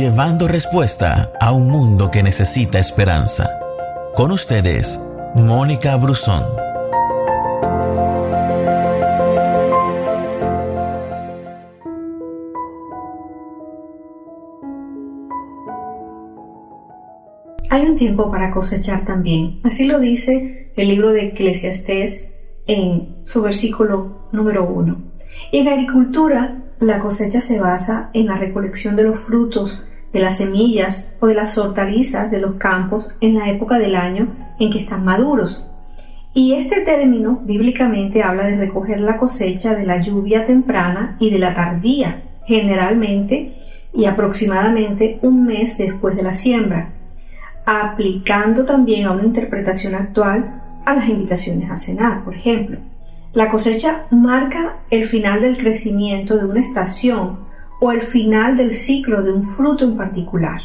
llevando respuesta a un mundo que necesita esperanza. Con ustedes, Mónica Brusón. Hay un tiempo para cosechar también. Así lo dice el libro de Eclesiastés en su versículo número uno. Y en agricultura, la cosecha se basa en la recolección de los frutos, de las semillas o de las hortalizas de los campos en la época del año en que están maduros. Y este término bíblicamente habla de recoger la cosecha de la lluvia temprana y de la tardía, generalmente y aproximadamente un mes después de la siembra aplicando también a una interpretación actual a las invitaciones a cenar, por ejemplo. La cosecha marca el final del crecimiento de una estación o el final del ciclo de un fruto en particular.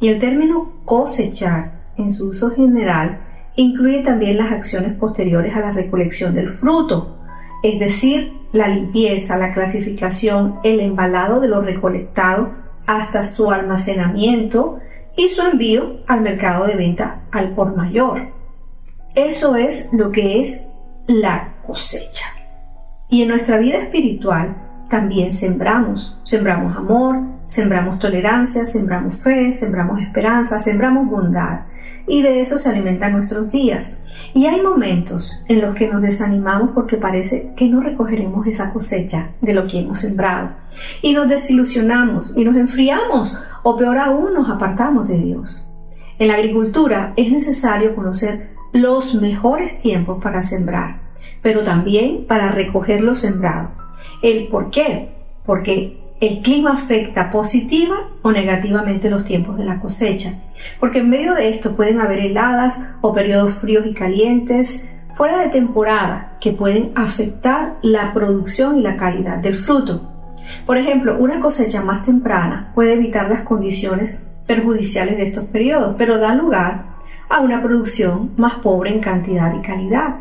Y el término cosechar, en su uso general, incluye también las acciones posteriores a la recolección del fruto, es decir, la limpieza, la clasificación, el embalado de lo recolectado hasta su almacenamiento, y su envío al mercado de venta al por mayor. Eso es lo que es la cosecha. Y en nuestra vida espiritual también sembramos. Sembramos amor, sembramos tolerancia, sembramos fe, sembramos esperanza, sembramos bondad. Y de eso se alimentan nuestros días. Y hay momentos en los que nos desanimamos porque parece que no recogeremos esa cosecha de lo que hemos sembrado. Y nos desilusionamos y nos enfriamos o peor aún nos apartamos de Dios. En la agricultura es necesario conocer los mejores tiempos para sembrar, pero también para recoger lo sembrado. ¿El por qué? Porque el clima afecta positiva o negativamente los tiempos de la cosecha, porque en medio de esto pueden haber heladas o periodos fríos y calientes fuera de temporada que pueden afectar la producción y la calidad del fruto. Por ejemplo, una cosecha más temprana puede evitar las condiciones perjudiciales de estos periodos, pero da lugar a una producción más pobre en cantidad y calidad.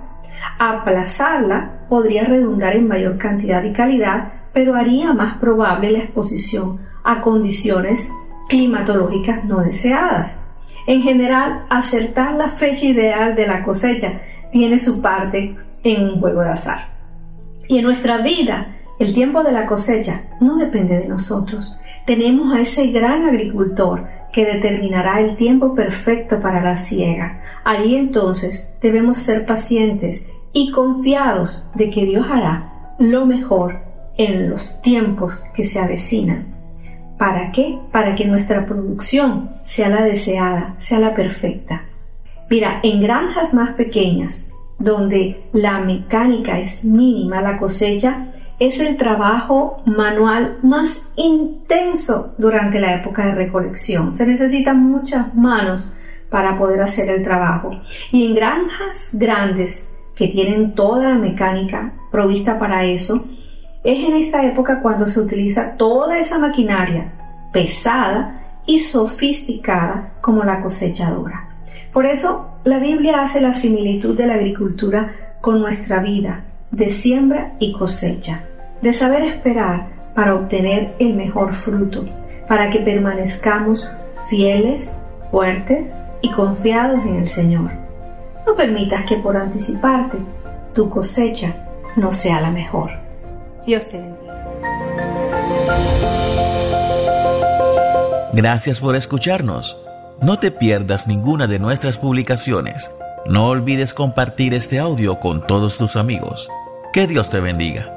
Aplazarla podría redundar en mayor cantidad y calidad, pero haría más probable la exposición a condiciones climatológicas no deseadas. En general, acertar la fecha ideal de la cosecha tiene su parte en un juego de azar. Y en nuestra vida, el tiempo de la cosecha no depende de nosotros. Tenemos a ese gran agricultor que determinará el tiempo perfecto para la siega. Ahí entonces debemos ser pacientes y confiados de que Dios hará lo mejor en los tiempos que se avecinan. ¿Para qué? Para que nuestra producción sea la deseada, sea la perfecta. Mira, en granjas más pequeñas, donde la mecánica es mínima, la cosecha es el trabajo manual más intenso durante la época de recolección. Se necesitan muchas manos para poder hacer el trabajo. Y en granjas grandes que tienen toda la mecánica provista para eso, es en esta época cuando se utiliza toda esa maquinaria pesada y sofisticada como la cosechadora. Por eso la Biblia hace la similitud de la agricultura con nuestra vida, de siembra y cosecha, de saber esperar para obtener el mejor fruto, para que permanezcamos fieles, fuertes y confiados en el Señor. No permitas que por anticiparte tu cosecha no sea la mejor. Dios te bendiga. Gracias por escucharnos. No te pierdas ninguna de nuestras publicaciones. No olvides compartir este audio con todos tus amigos. Que Dios te bendiga.